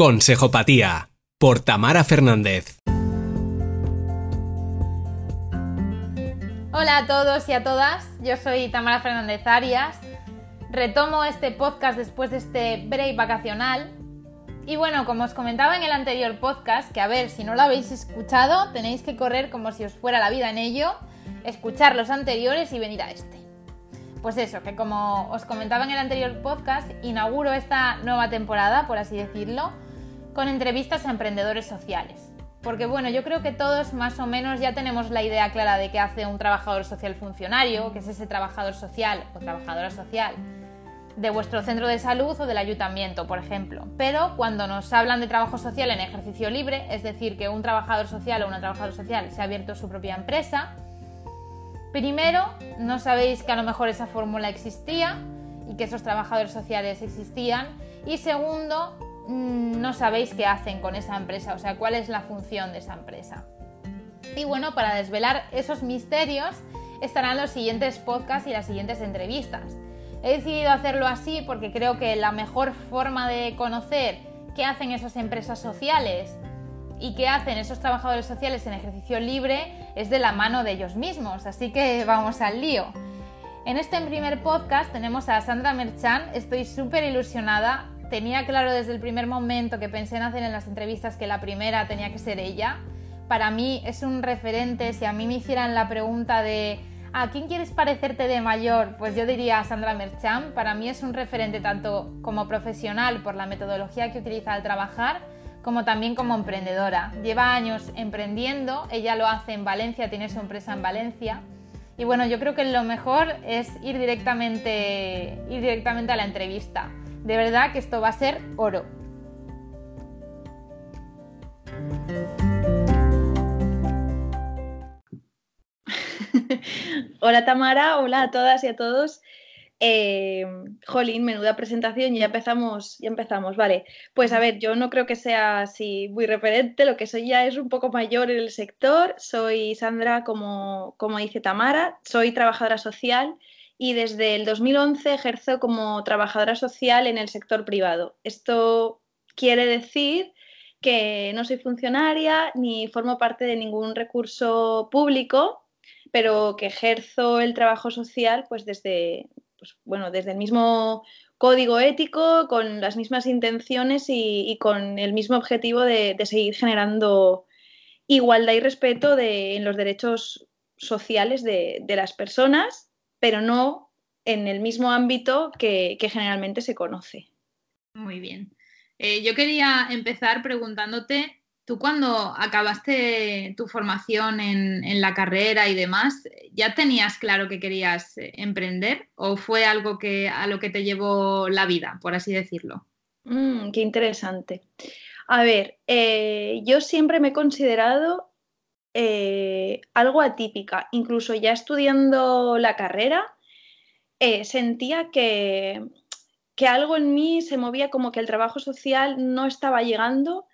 Consejopatía por Tamara Fernández. Hola a todos y a todas, yo soy Tamara Fernández Arias. Retomo este podcast después de este break vacacional. Y bueno, como os comentaba en el anterior podcast, que a ver, si no lo habéis escuchado, tenéis que correr como si os fuera la vida en ello, escuchar los anteriores y venir a este. Pues eso, que como os comentaba en el anterior podcast, inauguro esta nueva temporada, por así decirlo, con entrevistas a emprendedores sociales. Porque bueno, yo creo que todos más o menos ya tenemos la idea clara de qué hace un trabajador social funcionario, que es ese trabajador social o trabajadora social de vuestro centro de salud o del ayuntamiento, por ejemplo. Pero cuando nos hablan de trabajo social en ejercicio libre, es decir, que un trabajador social o una trabajadora social se ha abierto su propia empresa, primero no sabéis que a lo mejor esa fórmula existía y que esos trabajadores sociales existían. Y segundo, no sabéis qué hacen con esa empresa, o sea, cuál es la función de esa empresa. Y bueno, para desvelar esos misterios estarán los siguientes podcasts y las siguientes entrevistas. He decidido hacerlo así porque creo que la mejor forma de conocer qué hacen esas empresas sociales y qué hacen esos trabajadores sociales en ejercicio libre es de la mano de ellos mismos. Así que vamos al lío. En este primer podcast tenemos a Sandra Merchan. Estoy súper ilusionada tenía claro desde el primer momento que pensé en hacer en las entrevistas que la primera tenía que ser ella. Para mí es un referente. Si a mí me hicieran la pregunta de ¿a quién quieres parecerte de mayor? Pues yo diría a Sandra Mercham. Para mí es un referente tanto como profesional por la metodología que utiliza al trabajar, como también como emprendedora. Lleva años emprendiendo, ella lo hace en Valencia, tiene su empresa en Valencia. Y bueno, yo creo que lo mejor es ir directamente, ir directamente a la entrevista. De verdad que esto va a ser oro. hola Tamara, hola a todas y a todos. Eh, jolín, menuda presentación, ya empezamos, ya empezamos, vale. Pues a ver, yo no creo que sea así muy referente, lo que soy ya es un poco mayor en el sector. Soy Sandra, como, como dice Tamara, soy trabajadora social y desde el 2011 ejerzo como trabajadora social en el sector privado. Esto quiere decir que no soy funcionaria ni formo parte de ningún recurso público, pero que ejerzo el trabajo social pues desde, pues, bueno, desde el mismo código ético, con las mismas intenciones y, con el mismo objetivo de, seguir generando igualdad y respeto en los derechos sociales de las personas pero no en el mismo ámbito que, generalmente se conoce. Muy bien. Eh, yo quería empezar preguntándote, tú cuando acabaste tu formación en, la carrera y demás, ¿ya tenías claro que querías eh, emprender o fue algo que, a lo que te llevó la vida, por así decirlo? Mm, qué interesante. A ver, eh, yo siempre me he considerado eh, algo atípica. Incluso ya estudiando la carrera, eh, sentía que, que algo en mí se movía como que el trabajo social no estaba llegando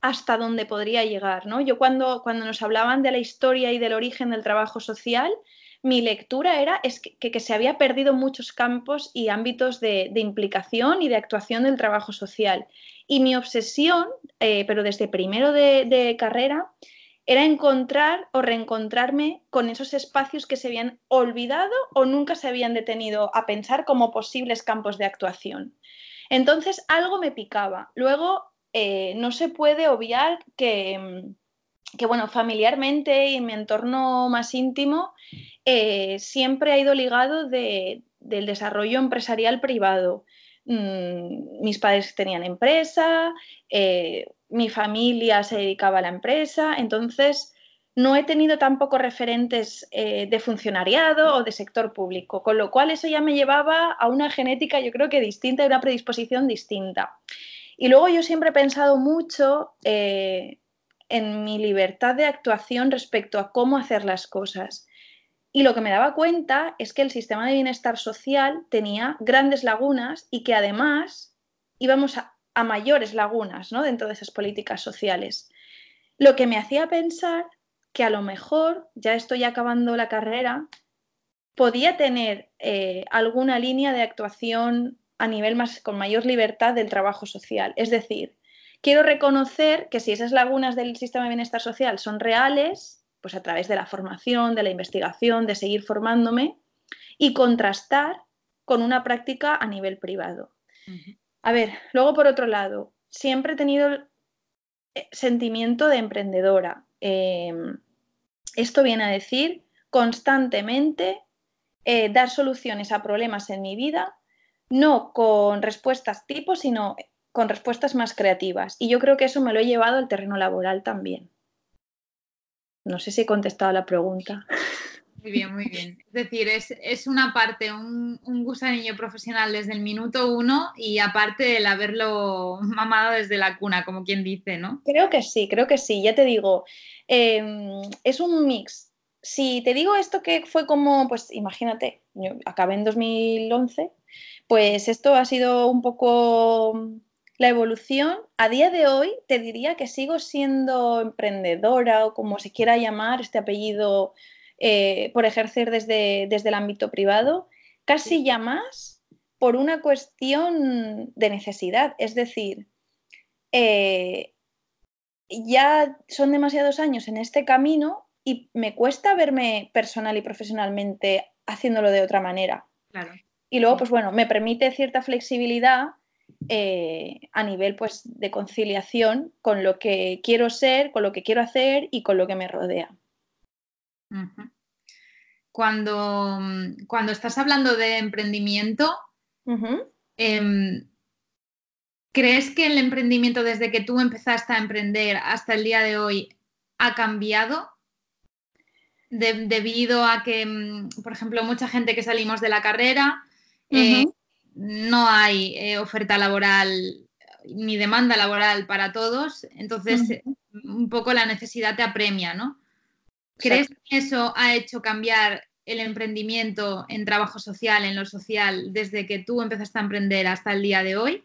hasta donde podría llegar. ¿no? Yo cuando, cuando nos hablaban de la historia y del origen del trabajo social, mi lectura era es que, se había perdido muchos campos y ámbitos de, implicación y de actuación del trabajo social. Y mi obsesión, eh, pero desde primero de carrera, era encontrar o reencontrarme con esos espacios que se habían olvidado o nunca se habían detenido a pensar como posibles campos de actuación. Entonces algo me picaba. Luego eh, no se puede obviar que, bueno, familiarmente y en mi entorno más íntimo eh, siempre ha ido ligado del desarrollo empresarial privado. Mm, mis padres tenían empresa, eh, mi familia se dedicaba a la empresa, entonces no he tenido tampoco referentes eh, de funcionariado o de sector público, con lo cual eso ya me llevaba a una genética yo creo que distinta y una predisposición distinta. Y luego yo siempre he pensado mucho eh, en mi libertad de actuación respecto a cómo hacer las cosas. Y lo que me daba cuenta es que el sistema de bienestar social tenía grandes lagunas y que además íbamos a, a mayores lagunas ¿no? dentro de esas políticas sociales. Lo que me hacía pensar que a lo mejor, ya estoy acabando la carrera, podía tener eh, alguna línea de actuación a nivel más, con mayor libertad del trabajo social. Es decir, quiero reconocer que si esas lagunas del sistema de bienestar social son reales, pues a través de la formación, de la investigación, de seguir formándome y contrastar con una práctica a nivel privado. A ver, luego por otro lado, siempre he tenido eh, sentimiento de emprendedora. Em, esto viene a decir constantemente eh, dar soluciones a problemas en mi vida, no con respuestas tipo, sino con respuestas más creativas. Y yo creo que eso me lo he llevado al terreno laboral también. No sé si he contestado la pregunta. Muy bien, muy bien. Es decir, es, una parte, un, un, gusanillo profesional desde el minuto uno y aparte el haberlo mamado desde la cuna, como quien dice, ¿no? Creo que sí, creo que sí. Ya te digo, em, es un mix. Si te digo esto que fue como, pues imagínate, yo acabé en 2011, pues esto ha sido un poco la evolución. A día de hoy te diría que sigo siendo emprendedora o como se quiera llamar este apellido eh, por ejercer desde, desde el ámbito privado, casi ya más por una cuestión de necesidad. Es decir, eh, ya son demasiados años en este camino y me cuesta verme personal y profesionalmente haciéndolo de otra manera. Y luego, pues bueno, me permite cierta flexibilidad eh, a nivel pues, de conciliación con lo que quiero ser, con lo que quiero hacer y con lo que me rodea cuando, mm, cuando estás hablando de emprendimiento, em, ¿crees que el emprendimiento desde que tú empezaste a emprender hasta el día de hoy ha cambiado? debido a que, mm, por ejemplo, mucha gente que salimos de la carrera, eh, no hay eh, oferta laboral ni demanda laboral para todos, entonces un poco la necesidad te apremia, ¿no? ¿Crees que eso ha hecho cambiar el emprendimiento en trabajo social, en lo social, desde que tú empezaste a emprender hasta el día de hoy?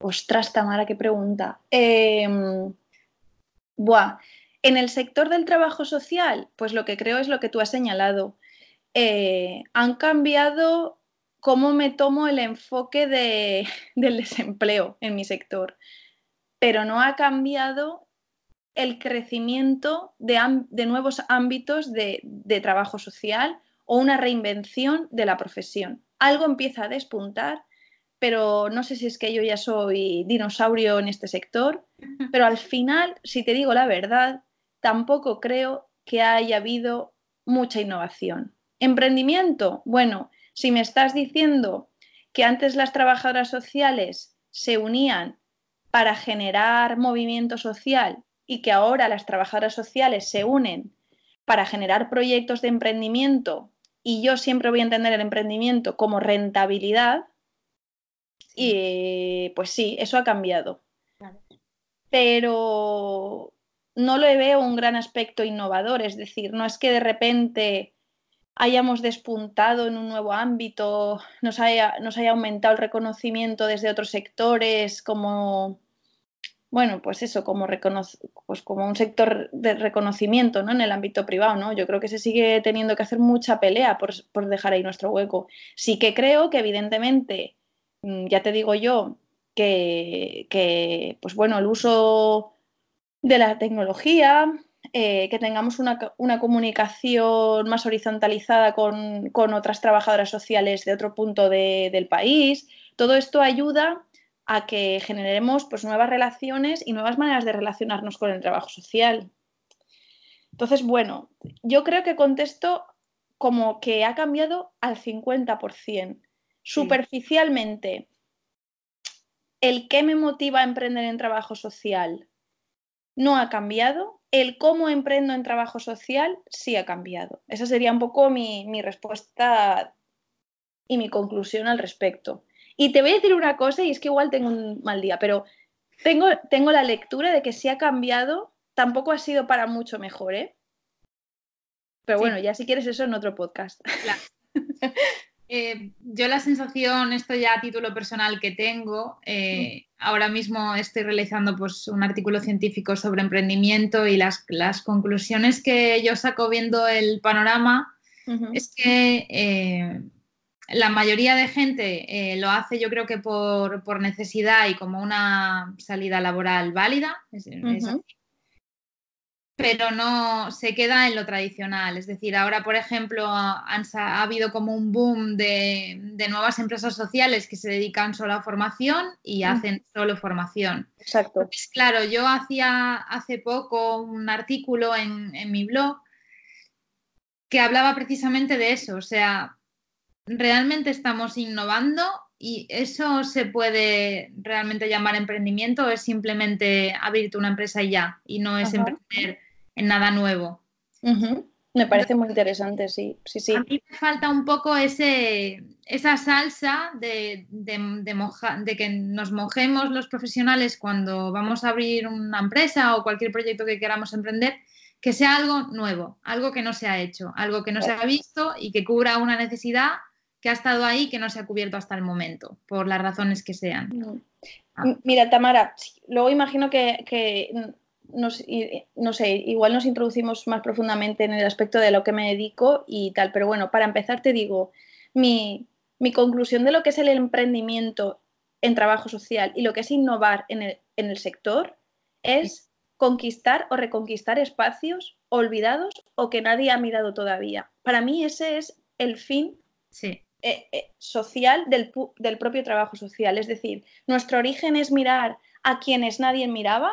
Ostras, Tamara, qué pregunta. Em, buah. En el sector del trabajo social, pues lo que creo es lo que tú has señalado. Eh, han cambiado cómo me tomo el enfoque del desempleo en mi sector, pero no ha cambiado el crecimiento de, nuevos ámbitos de, trabajo social o una reinvención de la profesión. Algo empieza a despuntar, pero no sé si es que yo ya soy dinosaurio en este sector, pero al final, si te digo la verdad, tampoco creo que haya habido mucha innovación. Emprendimiento, bueno, si me estás diciendo que antes las trabajadoras sociales se unían para generar movimiento social y que ahora las trabajadoras sociales se unen para generar proyectos de emprendimiento y yo siempre voy a entender el emprendimiento como rentabilidad, y pues sí, eso ha cambiado. Pero no le veo un gran aspecto innovador, es decir, no es que de repente hayamos despuntado en un nuevo ámbito, nos haya, nos haya aumentado el reconocimiento desde otros sectores como bueno, pues eso, como, pues como un sector de reconocimiento ¿no? en el ámbito privado, ¿no? Yo creo que se sigue teniendo que hacer mucha pelea por, dejar ahí nuestro hueco. Sí que creo que evidentemente, mm, ya te digo yo, que, pues bueno, el uso de la tecnología, eh, que tengamos una, comunicación más horizontalizada con, otras trabajadoras sociales de otro punto del país, todo esto ayuda a que generemos pues, nuevas relaciones y nuevas maneras de relacionarnos con el trabajo social. Entonces, bueno, yo creo que contesto como que ha cambiado al 50%. Superficialmente, el qué me motiva a emprender en trabajo social no ha cambiado, el cómo emprendo en trabajo social sí ha cambiado. Esa sería un poco mi, mi respuesta y mi conclusión al respecto. Y te voy a decir una cosa, y es que igual tengo un mal día, pero tengo, tengo la lectura de que si ha cambiado, tampoco ha sido para mucho mejor, ¿eh? Pero bueno, ya si quieres eso en otro podcast. Eh, yo la sensación, esto ya a título personal que tengo, eh, ahora mismo estoy realizando pues, un artículo científico sobre emprendimiento y las, las conclusiones que yo saco viendo el panorama es que eh, la mayoría de gente eh, lo hace yo creo que por, necesidad y como una salida laboral válida, pero no se queda en lo tradicional. Es decir, ahora, por ejemplo, ha habido como un boom de, nuevas empresas sociales que se dedican solo a formación y hacen solo formación. Exacto. claro, yo hacía hace poco un artículo en, en mi blog que hablaba precisamente de eso, o sea, realmente estamos innovando y eso se puede realmente llamar emprendimiento o es simplemente abrirte una empresa y ya y no es emprender en nada nuevo. Me parece muy interesante, sí, sí, sí. A mí me falta un poco ese, esa salsa de, de, que nos mojemos los profesionales cuando vamos a abrir una empresa o cualquier proyecto que queramos emprender, que sea algo nuevo, algo que no se ha hecho, algo que no se ha visto y que cubra una necesidad que ha estado ahí que no se ha cubierto hasta el momento, por las razones que sean. Ah. Mira, Tamara, luego imagino que, nos, no sé, igual nos introducimos más profundamente en el aspecto de lo que me dedico y tal, pero bueno, para empezar te digo, mi, conclusión de lo que es el emprendimiento en trabajo social y lo que es innovar en el, en el sector es conquistar o reconquistar espacios olvidados o que nadie ha mirado todavía. Para mí ese es el fin sí. Eh, eh, social del, del, propio trabajo social. Es decir, nuestro origen es mirar a quienes nadie miraba,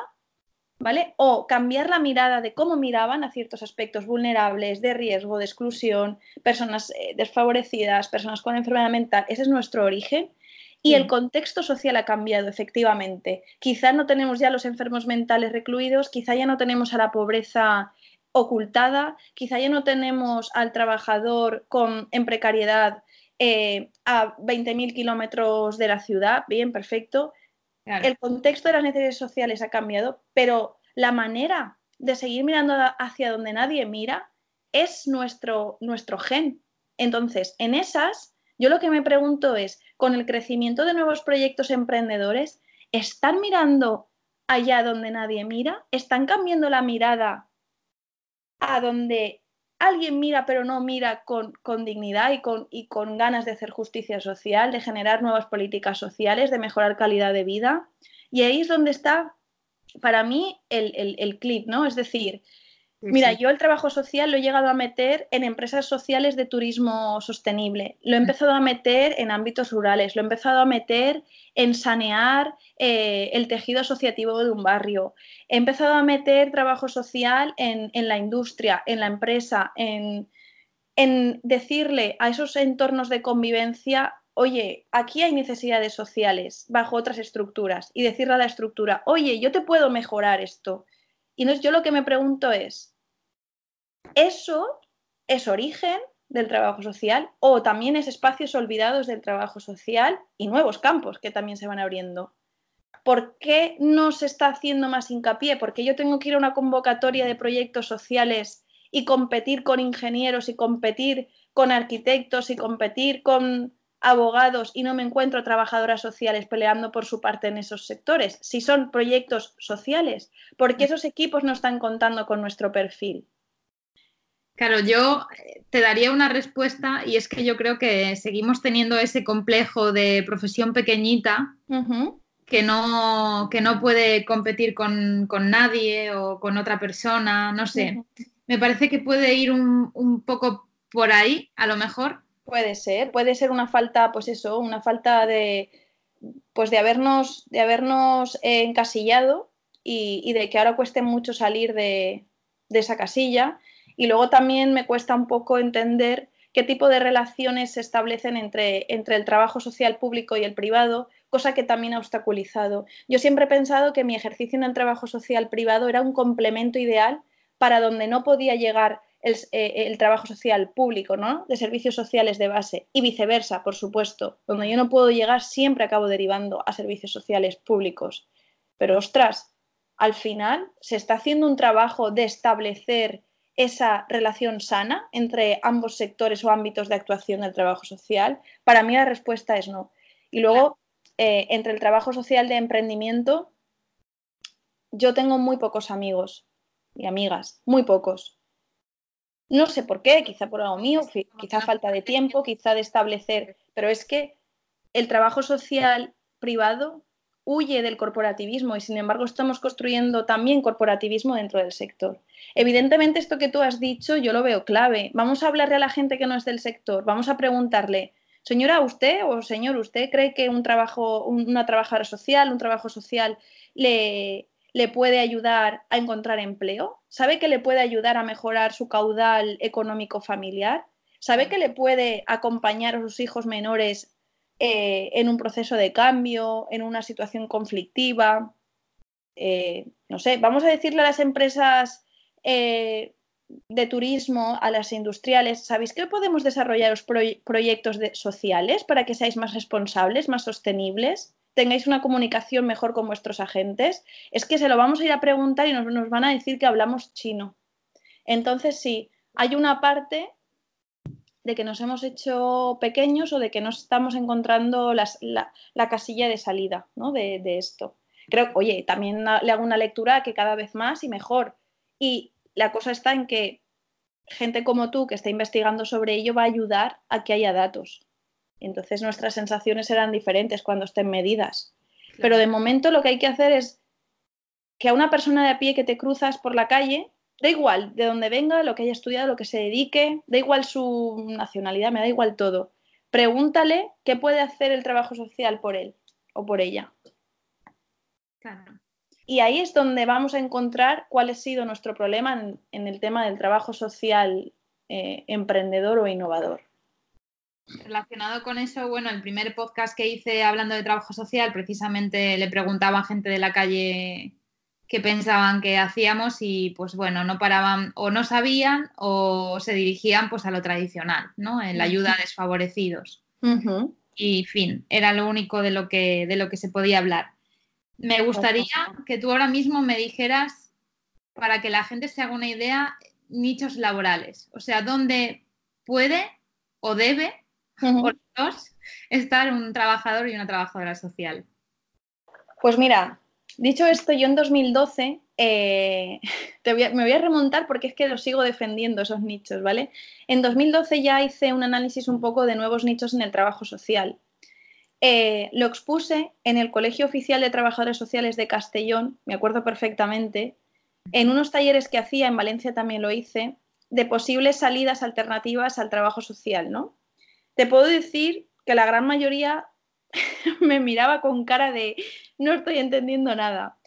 ¿vale? O cambiar la mirada de cómo miraban a ciertos aspectos vulnerables, de riesgo, de exclusión, personas eh, desfavorecidas, personas con enfermedad mental. Ese es nuestro origen. Y el contexto social ha cambiado, efectivamente. Quizá no tenemos ya los enfermos mentales recluidos, quizá ya no tenemos a la pobreza ocultada, quizá ya no tenemos al trabajador con, en precariedad eh, a 20.000 kilómetros de la ciudad, bien, perfecto. El contexto de las necesidades sociales ha cambiado, pero la manera de seguir mirando hacia donde nadie mira es nuestro, nuestro gen. Entonces, en esas, yo lo que me pregunto es, con el crecimiento de nuevos proyectos emprendedores, ¿están mirando allá donde nadie mira? ¿Están cambiando la mirada a donde alguien mira pero no mira con, dignidad y con, y con, ganas de hacer justicia social, de generar nuevas políticas sociales, de mejorar calidad de vida. Y ahí es donde está, para mí, el, el, el clip, ¿no? Es decir, Mira, yo el trabajo social lo he llegado a meter en empresas sociales de turismo sostenible, lo he mm. empezado a meter en ámbitos rurales, lo he empezado a meter en sanear eh, el tejido asociativo de un barrio, he empezado a meter trabajo social en, la industria, en la empresa, en, en decirle a esos entornos de convivencia oye, aquí hay necesidades sociales bajo otras estructuras y decirle a la estructura, oye, yo te puedo mejorar esto. Y entonces yo lo que me pregunto es, eso es origen del trabajo social o también es espacios olvidados del trabajo social y nuevos campos que también se van abriendo. ¿Por qué no se está haciendo más hincapié? Porque yo tengo que ir a una convocatoria de proyectos sociales y competir con ingenieros y competir con arquitectos y competir con abogados y no me encuentro trabajadoras sociales peleando por su parte en esos sectores, si son proyectos sociales, porque esos equipos no están contando con nuestro perfil. Claro, yo eh, te daría una respuesta y es que yo creo que seguimos teniendo ese complejo de profesión pequeñita que, no, que no puede competir con, nadie o con otra persona, no sé. Me parece que puede ir un, poco por ahí, a lo mejor. Puede ser, puede ser una falta, pues eso, una falta de, pues de habernos, de habernos encasillado y, de que ahora cueste mucho salir de, de esa casilla y luego también me cuesta un poco entender qué tipo de relaciones se establecen entre, entre el trabajo social público y el privado, cosa que también ha obstaculizado. Yo siempre he pensado que mi ejercicio en el trabajo social privado era un complemento ideal para donde no podía llegar el, eh, trabajo social público, ¿no? De servicios sociales de base y viceversa, por supuesto. Donde yo no puedo llegar, siempre acabo derivando a servicios sociales públicos. Pero ostras, al final se está haciendo un trabajo de establecer esa relación sana entre ambos sectores o ámbitos de actuación del trabajo social? Para mí la respuesta es no. Y luego, eh, entre el trabajo social de emprendimiento, yo tengo muy pocos amigos y amigas, muy pocos. No sé por qué, quizá por algo mío, quizá falta de tiempo, quizá de establecer pero es que el trabajo social privado huye del corporativismo y sin embargo estamos construyendo también corporativismo dentro del sector. Evidentemente esto que tú has dicho yo lo veo clave. Vamos a hablarle a la gente que no es del sector, vamos a preguntarle, señora, ¿usted o señor, usted cree que un trabajo, una trabajadora social, un trabajo social le, le puede ayudar a encontrar empleo? ¿Sabe que le puede ayudar a mejorar su caudal económico familiar? ¿Sabe que le puede acompañar a sus hijos menores eh, en un proceso de cambio, en una situación conflictiva. Eh, no sé, vamos a decirle a las empresas eh, de turismo, a las industriales, ¿sabéis que podemos desarrollar proyectos sociales para que seáis más responsables, más sostenibles? tengáis una comunicación mejor con vuestros agentes, es que se lo vamos a ir a preguntar y nos van a decir que hablamos chino. Entonces, sí, hay una parte de que nos hemos hecho pequeños o de que no estamos encontrando la, casilla de salida de, esto. Creo, oye, también le hago una lectura que cada vez más y mejor. Y la cosa está en que gente como tú que está investigando sobre ello va a ayudar a que haya datos. Entonces nuestras sensaciones serán diferentes cuando estén medidas. Pero de momento lo que hay que hacer es que a una persona de a pie que te cruzas por la calle da igual de dónde venga, lo que haya estudiado, lo que se dedique, da igual su nacionalidad, me da igual todo. Pregúntale qué puede hacer el trabajo social por él o por ella. Y ahí es donde vamos a encontrar cuál ha sido nuestro problema en, el tema del trabajo social eh, emprendedor o innovador. Relacionado con eso, bueno, el primer podcast que hice hablando de trabajo social, precisamente le preguntaba a gente de la calle que pensaban que hacíamos y pues bueno, no paraban o no sabían o se dirigían pues a lo tradicional, ¿no? En la ayuda a desfavorecidos. Y fin, era lo único de lo que, de lo que se podía hablar. Me gustaría que tú ahora mismo me dijeras, para que la gente se haga una idea, nichos laborales. O sea, dónde puede o debe, dos, estar un trabajador y una trabajadora social. Pues mira, Dicho esto, yo en 2012 eh, me voy a remontar porque es que lo sigo defendiendo esos nichos, ¿vale? En 2012 ya hice un análisis un poco de nuevos nichos en el trabajo social. Eh, lo expuse en el Colegio Oficial de Trabajadores Sociales de Castellón, me acuerdo perfectamente, en unos talleres que hacía, en Valencia también lo hice, de posibles salidas alternativas al trabajo social, ¿no? Te puedo decir que la gran mayoría me miraba con cara de no estoy entendiendo nada.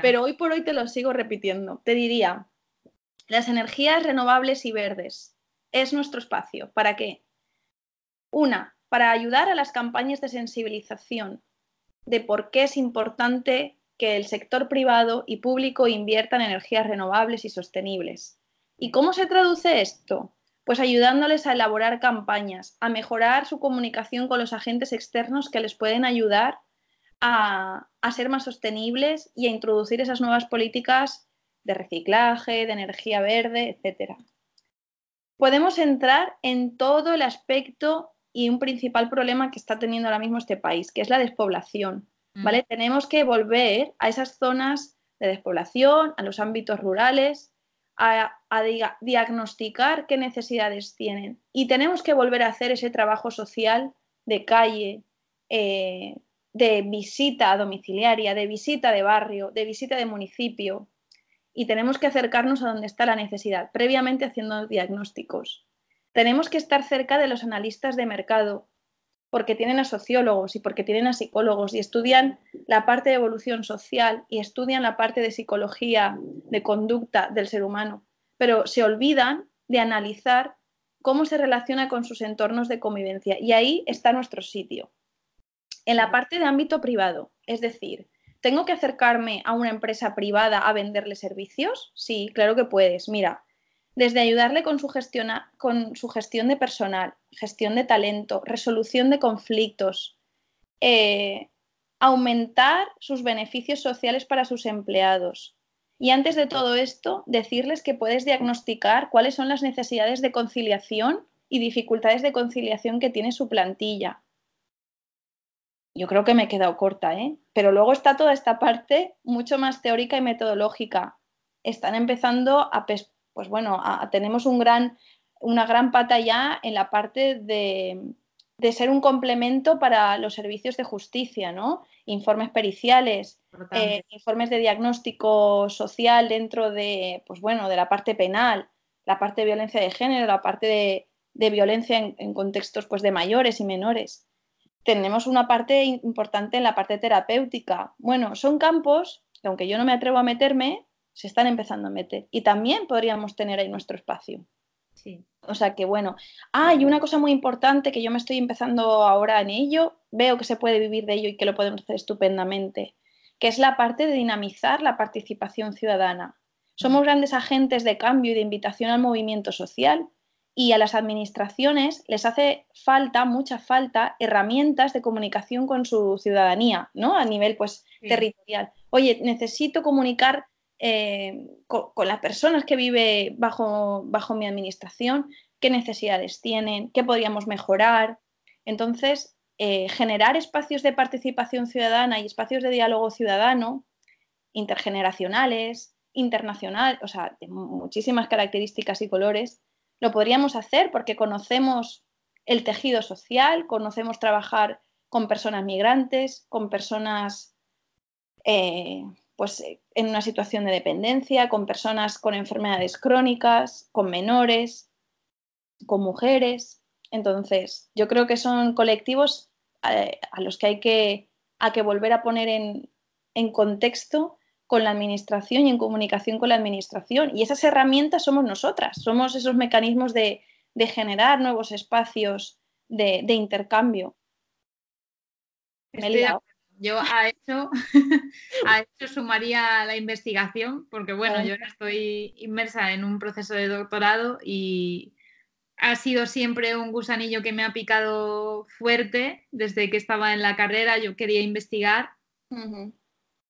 Pero hoy por hoy te lo sigo repitiendo. Te diría, las energías renovables y verdes es nuestro espacio. ¿Para qué? Una, para ayudar a las campañas de sensibilización de por qué es importante que el sector privado y público inviertan en energías renovables y sostenibles. ¿Y cómo se traduce esto? Pues ayudándoles a elaborar campañas, a mejorar su comunicación con los agentes externos que les pueden ayudar a, ser más sostenibles y a introducir esas nuevas políticas de reciclaje, de energía verde, etc. Podemos entrar en todo el aspecto y un principal problema que está teniendo ahora mismo este país, que es la despoblación. Mm. ¿vale? Tenemos que volver a esas zonas de despoblación, a los ámbitos rurales, a, diagnosticar qué necesidades tienen. Y tenemos que volver a hacer ese trabajo social de calle, eh, de visita domiciliaria, de visita de barrio, de visita de municipio. Y tenemos que acercarnos a donde está la necesidad, previamente haciendo diagnósticos. Tenemos que estar cerca de los analistas de mercado, porque tienen a sociólogos y porque tienen a psicólogos y estudian la parte de evolución social y estudian la parte de psicología, de conducta del ser humano, pero se olvidan de analizar cómo se relaciona con sus entornos de convivencia y ahí está nuestro sitio. En la parte de ámbito privado, es decir, ¿tengo que acercarme a una empresa privada a venderle servicios? Sí, claro que puedes. Mira, desde ayudarle con su, con su gestión de personal, gestión de talento, resolución de conflictos, eh, aumentar sus beneficios sociales para sus empleados. Y antes de todo esto, decirles que puedes diagnosticar cuáles son las necesidades de conciliación y dificultades de conciliación que tiene su plantilla. Yo creo que me he quedado corta, ¿eh? Pero luego está toda esta parte mucho más teórica y metodológica. Están empezando a, pues bueno, tenemos un gran, una gran pata ya en la parte de, de ser un complemento para los servicios de justicia, ¿no? Informes periciales, eh, informes de diagnóstico social dentro de, pues bueno, de la parte penal, la parte de violencia de género, la parte de, violencia en, contextos pues, de mayores y menores. Tenemos una parte importante en la parte terapéutica. Bueno, son campos que aunque yo no me atrevo a meterme, se están empezando a meter. Y también podríamos tener ahí nuestro espacio. Sí. O sea que bueno. Ah, y una cosa muy importante que yo me estoy empezando ahora en ello, veo que se puede vivir de ello y que lo podemos hacer estupendamente, que es la parte de dinamizar la participación ciudadana. Somos grandes agentes de cambio y de invitación al movimiento social y a las administraciones les hace falta, mucha falta, herramientas de comunicación con su ciudadanía, ¿no? A nivel pues territorial. Oye, necesito comunicar eh, con, las personas que viven bajo, bajo mi administración, qué necesidades tienen, qué podríamos mejorar. Entonces, eh, generar espacios de participación ciudadana y espacios de diálogo ciudadano, intergeneracionales, internacional, o sea, de muchísimas características y colores, lo podríamos hacer porque conocemos el tejido social, conocemos trabajar con personas migrantes, con personas eh, pues, en una situación de dependencia, con personas con enfermedades crónicas, con menores, con mujeres. Entonces, yo creo que son colectivos eh, a, los que hay que, que volver a poner en, contexto con la administración y en comunicación con la administración. Y esas herramientas somos nosotras, somos esos mecanismos de, generar nuevos espacios de, intercambio. Yo a eso, a eso sumaría la investigación, porque bueno, yo estoy inmersa en un proceso de doctorado y ha sido siempre un gusanillo que me ha picado fuerte desde que estaba en la carrera. Yo quería investigar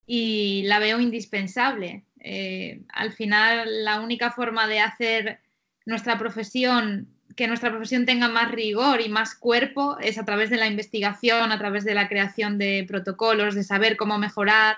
y la veo indispensable. Eh, al final, la única forma de hacer nuestra profesión que nuestra profesión tenga más rigor y más cuerpo es a través de la investigación, a través de la creación de protocolos, de saber cómo mejorar.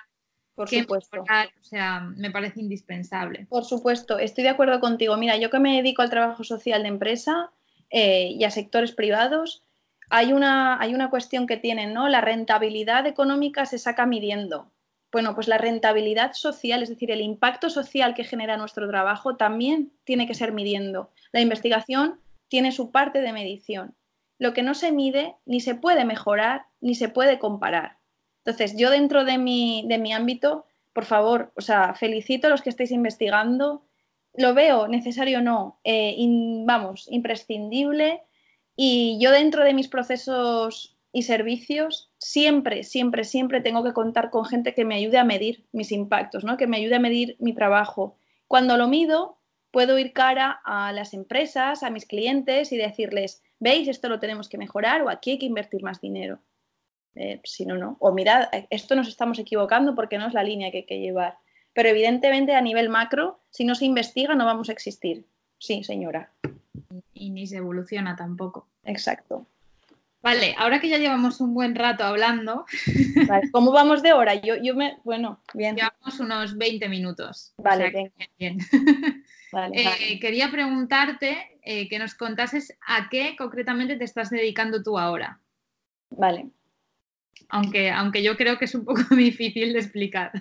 Por supuesto. o sea, me parece indispensable. Por supuesto, estoy de acuerdo contigo. Mira, yo que me dedico al trabajo social de empresa eh, y a sectores privados, hay una, hay una cuestión que tienen, ¿no? La rentabilidad económica se saca midiendo. Bueno, pues la rentabilidad social, es decir, el impacto social que genera nuestro trabajo, también tiene que ser midiendo. La investigación tiene su parte de medición. Lo que no se mide ni se puede mejorar ni se puede comparar. Entonces, yo dentro de mi, de mi ámbito, por favor, o sea, felicito a los que estáis investigando. Lo veo necesario o no, eh, vamos, imprescindible. Y yo dentro de mis procesos y servicios, siempre, siempre, siempre tengo que contar con gente que me ayude a medir mis impactos, ¿no? que me ayude a medir mi trabajo. Cuando lo mido, puedo ir cara a las empresas, a mis clientes y decirles, veis, esto lo tenemos que mejorar o aquí hay que invertir más dinero. Eh, si no, no. O mirad, esto nos estamos equivocando porque no es la línea que hay que llevar. Pero evidentemente a nivel macro, si no se investiga, no vamos a existir. Sí, señora. Y ni se evoluciona tampoco. Exacto. Vale, ahora que ya llevamos un buen rato hablando. ¿Cómo vamos de hora? Yo, yo me. Bueno, bien. Llevamos unos 20 minutos. Vale, bien. Eh, quería preguntarte eh, que nos contases a qué concretamente te estás dedicando tú ahora. Vale. Aunque, aunque yo creo que es un poco difícil de explicar.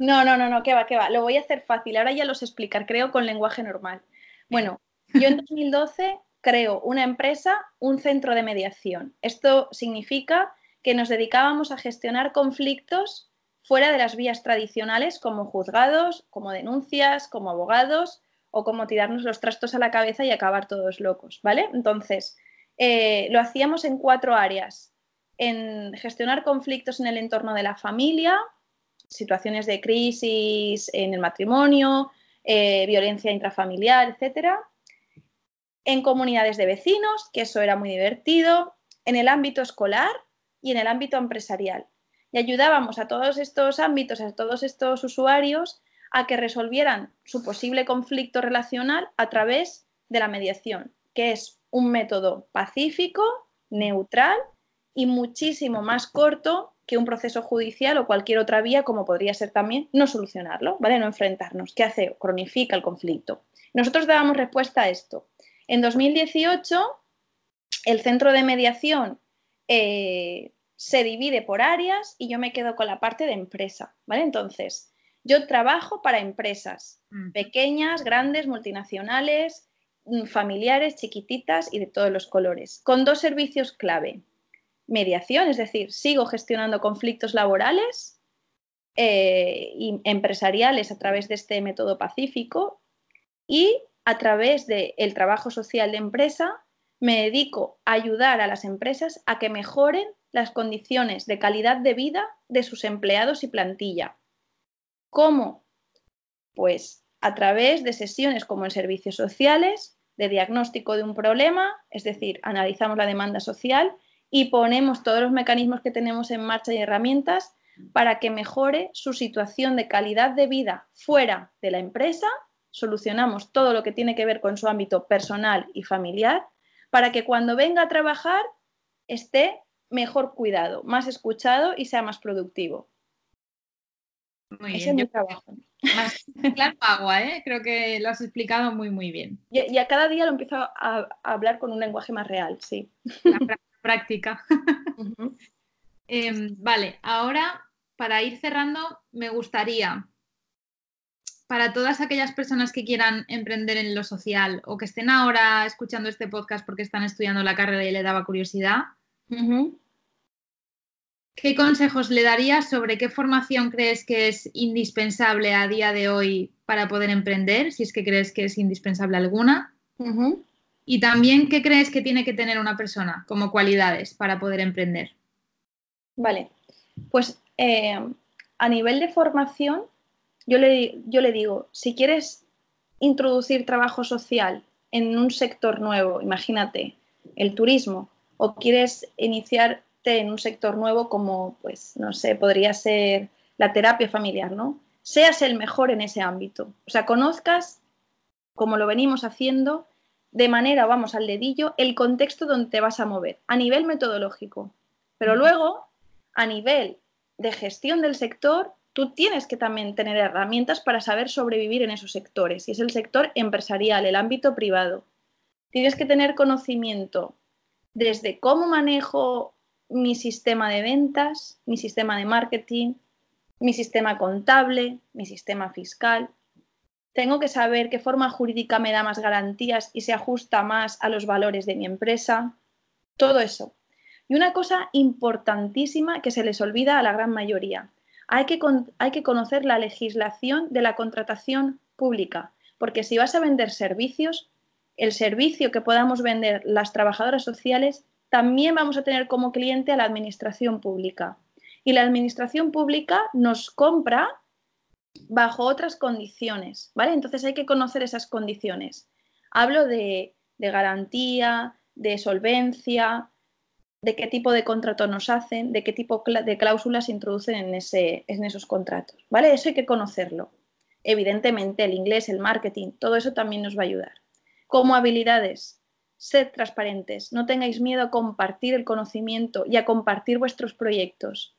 No, no, no, no, que va, que va. Lo voy a hacer fácil. Ahora ya lo sé explicar, creo, con lenguaje normal. Bueno, yo en 2012 creo una empresa, un centro de mediación. Esto significa que nos dedicábamos a gestionar conflictos fuera de las vías tradicionales como juzgados, como denuncias, como abogados o como tirarnos los trastos a la cabeza y acabar todos locos, ¿vale? Entonces, eh, lo hacíamos en cuatro áreas. En gestionar conflictos en el entorno de la familia, situaciones de crisis en el matrimonio, eh, violencia intrafamiliar, etc. En comunidades de vecinos, que eso era muy divertido, en el ámbito escolar y en el ámbito empresarial. Y ayudábamos a todos estos ámbitos, a todos estos usuarios, a que resolvieran su posible conflicto relacional a través de la mediación, que es un método pacífico, neutral y muchísimo más corto que un proceso judicial o cualquier otra vía, como podría ser también no solucionarlo, ¿vale? No enfrentarnos. ¿Qué hace? Cronifica el conflicto. Nosotros dábamos respuesta a esto. En 2018, el Centro de Mediación eh, se divide por áreas y yo me quedo con la parte de empresa, ¿vale? Entonces, yo trabajo para empresas Mm. pequeñas, grandes, multinacionales, mm, familiares, chiquititas y de todos los colores, con dos servicios clave. Mediación, es decir, sigo gestionando conflictos laborales eh, y empresariales a través de este método pacífico y a través del trabajo social de empresa me dedico a ayudar a las empresas a que mejoren las condiciones de calidad de vida de sus empleados y plantilla. ¿Cómo? Pues a través de sesiones como en servicios sociales, de diagnóstico de un problema, es decir, analizamos la demanda social y ponemos todos los mecanismos que tenemos en marcha y herramientas para que mejore su situación de calidad de vida fuera de la empresa, solucionamos todo lo que tiene que ver con su ámbito personal y familiar, para que cuando venga a trabajar esté mejor cuidado, más escuchado y sea más productivo. Muy Ese bien. es mi Yo- trabajo. más claro agua, ¿eh? Creo que lo has explicado muy, muy bien. Y, y a cada día lo empiezo a, a hablar con un lenguaje más real, sí. La prá- práctica. Em, vale, ahora para ir cerrando, me gustaría, para todas aquellas personas que quieran emprender en lo social o que estén ahora escuchando este podcast porque están estudiando la carrera y le daba curiosidad. ¿qué consejos le darías sobre qué formación crees que es indispensable a día de hoy para poder emprender, si es que crees que es indispensable alguna? Y también, ¿qué crees que tiene que tener una persona como cualidades para poder emprender? Vale, pues eh, a nivel de formación, yo le, yo le digo, si quieres introducir trabajo social en un sector nuevo, imagínate, el turismo, o quieres iniciarte en un sector nuevo como, pues, no sé, podría ser la terapia familiar, ¿no? Seas el mejor en ese ámbito. O sea, conozcas, como lo venimos haciendo, de manera, vamos al dedillo, el contexto donde te vas a mover, a nivel metodológico. Pero luego, a nivel de gestión del sector, tú tienes que también tener herramientas para saber sobrevivir en esos sectores. Y es el sector empresarial, el ámbito privado. Tienes que tener conocimiento desde cómo manejo mi sistema de ventas, mi sistema de marketing, mi sistema contable, mi sistema fiscal. Tengo que saber qué forma jurídica me da más garantías y se ajusta más a los valores de mi empresa. Todo eso. Y una cosa importantísima que se les olvida a la gran mayoría. Hay que, conocer la legislación de la contratación pública, porque si vas a vender servicios, el servicio que podamos vender las trabajadoras sociales, también vamos a tener como cliente a la administración pública. Y la administración pública nos compra bajo otras condiciones, ¿vale? Entonces hay que conocer esas condiciones. Hablo de garantía, de solvencia, de qué tipo de contrato nos hacen, de qué tipo de cláusulas introducen en esos contratos, ¿vale? Eso hay que conocerlo. Evidentemente, el inglés, el marketing, todo eso también nos va a ayudar. Como habilidades, sed transparentes, no tengáis miedo a compartir el conocimiento y a compartir vuestros proyectos.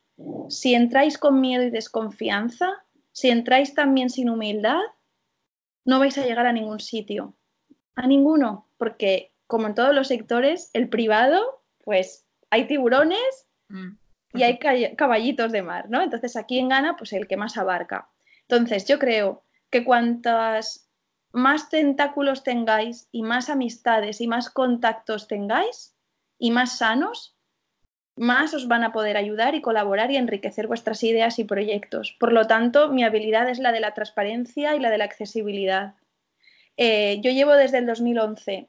Si entráis con miedo y desconfianza, si entráis también sin humildad, no vais a llegar a ningún sitio, a ninguno, porque como en todos los sectores, el privado, pues hay tiburones Mm. y hay ca- caballitos de mar, ¿no? Entonces aquí en gana, pues el que más abarca. Entonces yo creo que cuantas más tentáculos tengáis y más amistades y más contactos tengáis y más sanos, más os van a poder ayudar y colaborar y enriquecer vuestras ideas y proyectos. Por lo tanto, mi habilidad es la de la transparencia y la de la accesibilidad. Eh, yo llevo desde el 2011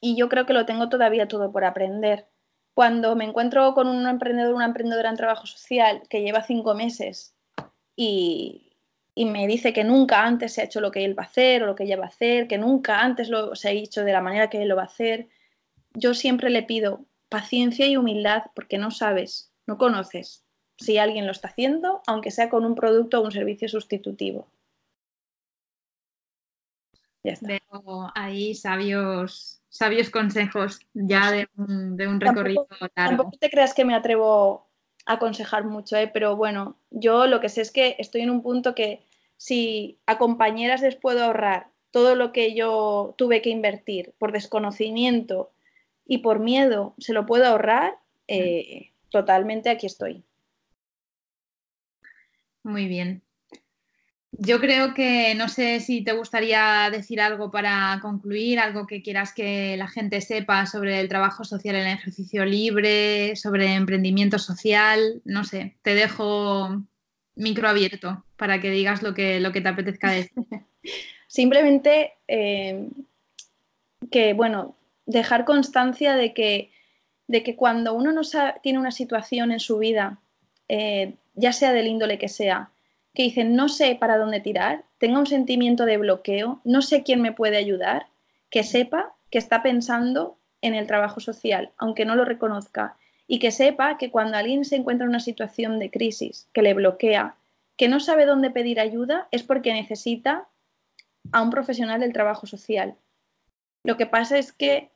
y yo creo que lo tengo todavía todo por aprender. Cuando me encuentro con un emprendedor, una emprendedora en trabajo social que lleva cinco meses y, me dice que nunca antes se ha hecho lo que él va a hacer o lo que ella va a hacer, que nunca antes lo, se ha hecho de la manera que él lo va a hacer, yo siempre le pido paciencia y humildad porque no sabes, no conoces si alguien lo está haciendo, aunque sea con un producto o un servicio sustitutivo. Ya está. Veo ahí sabios, sabios consejos ya de un, de un recorrido Tampoco- largo. Tampoco te creas que me atrevo a aconsejar mucho, ¿eh? pero bueno, yo lo que sé es que estoy en un punto que si a compañeras les puedo ahorrar todo lo que yo tuve que invertir por desconocimiento y por miedo, se lo puedo ahorrar, eh, totalmente aquí estoy. Muy bien. Yo creo que no sé si te gustaría decir algo para concluir, algo que quieras que la gente sepa sobre el trabajo social en el ejercicio libre, sobre emprendimiento social, no sé, te dejo micro abierto para que digas lo que, lo que te apetezca decir. Simplemente eh, que, bueno, dejar constancia de que, de que cuando uno no tiene una situación en su vida, eh, ya sea del índole que sea, que dicen no sé para dónde tirar, tenga un sentimiento de bloqueo, no sé quién me puede ayudar, que sepa que está pensando en el trabajo social, aunque no lo reconozca, y que sepa que cuando alguien se encuentra en una situación de crisis que le bloquea, que no sabe dónde pedir ayuda, es porque necesita a un profesional del trabajo social. Lo que pasa es que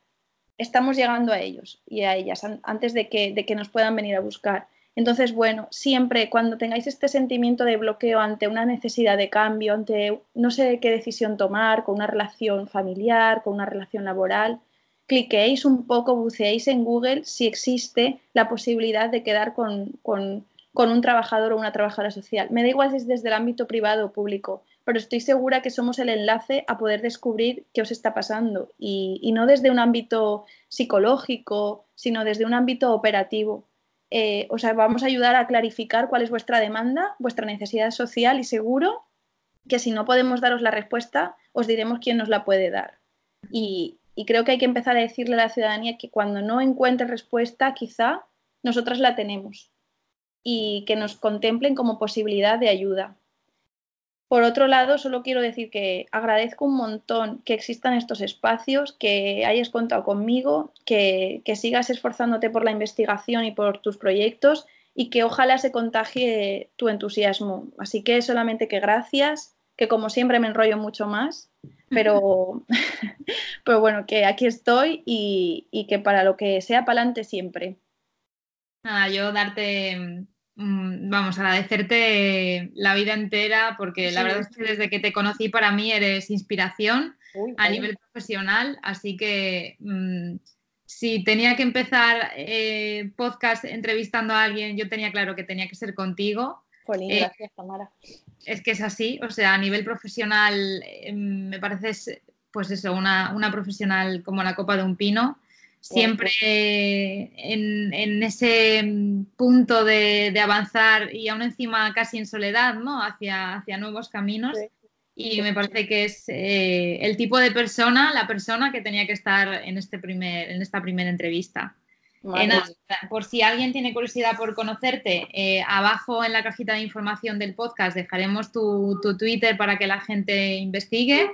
estamos llegando a ellos y a ellas antes de que, de que nos puedan venir a buscar. Entonces, bueno, siempre cuando tengáis este sentimiento de bloqueo ante una necesidad de cambio, ante no sé qué decisión tomar, con una relación familiar, con una relación laboral, cliqueéis un poco, buceéis en Google si existe la posibilidad de quedar con, un trabajador o una trabajadora social. Me da igual si es desde el ámbito privado o público, pero estoy segura que somos el enlace a poder descubrir qué os está pasando y no desde un ámbito psicológico, sino desde un ámbito operativo eh, o sea, vamos a ayudar a clarificar cuál es vuestra demanda, vuestra necesidad social y seguro que si no podemos daros la respuesta, os diremos quién nos la puede dar. Y, creo que hay que empezar a decirle a la ciudadanía que cuando no encuentre respuesta, quizá nosotras la tenemos y que nos contemplen como posibilidad de ayuda. Por otro lado, solo quiero decir que agradezco un montón que existan estos espacios, que hayas contado conmigo, que, sigas esforzándote por la investigación y por tus proyectos y que ojalá se contagie tu entusiasmo. Así que solamente que gracias, que como siempre me enrollo mucho más, pero, pero bueno, que aquí estoy y, que para lo que sea para adelante siempre. Nada, yo darte vamos, agradecerte la vida entera porque la verdad es que desde que te conocí para mí eres inspiración a nivel profesional, así que mm, si tenía que empezar eh, podcast entrevistando a alguien, yo tenía claro que tenía que ser contigo. Eh, gracias, Tamara. Es que es así, o sea, a nivel profesional eh, me pareces, pues eso, una, una profesional como la copa de un pino siempre en, ese punto de, avanzar y aún encima casi en soledad, ¿no? Hacia, hacia nuevos caminos. Y me parece que es eh, el tipo de persona, la persona que tenía que estar en, este primer, en esta primera entrevista. por si alguien tiene curiosidad por conocerte, eh, abajo en la cajita de información del podcast dejaremos tu, tu Twitter para que la gente investigue,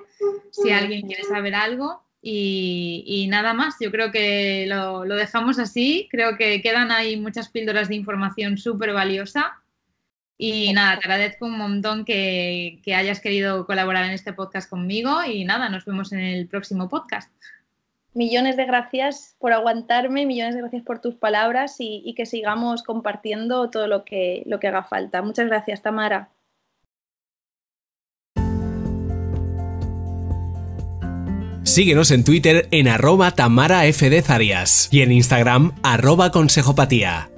si alguien quiere saber algo. Y, nada más, yo creo que lo, dejamos así. Creo que quedan ahí muchas píldoras de información súper valiosa. Y nada, te agradezco un montón que, hayas querido colaborar en este podcast conmigo. Y nada, nos vemos en el próximo podcast. Millones de gracias por aguantarme, millones de gracias por tus palabras y, y que sigamos compartiendo todo lo que, lo que haga falta. Muchas gracias, Tamara. Síguenos en Twitter en arroba Tamara y en Instagram arroba consejopatía.